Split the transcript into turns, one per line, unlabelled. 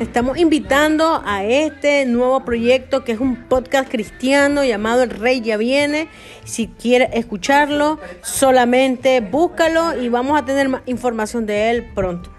Te estamos invitando a este nuevo proyecto que es un podcast cristiano llamado El Rey Ya Viene. Si quieres escucharlo, solamente búscalo y vamos a tener más información de él pronto.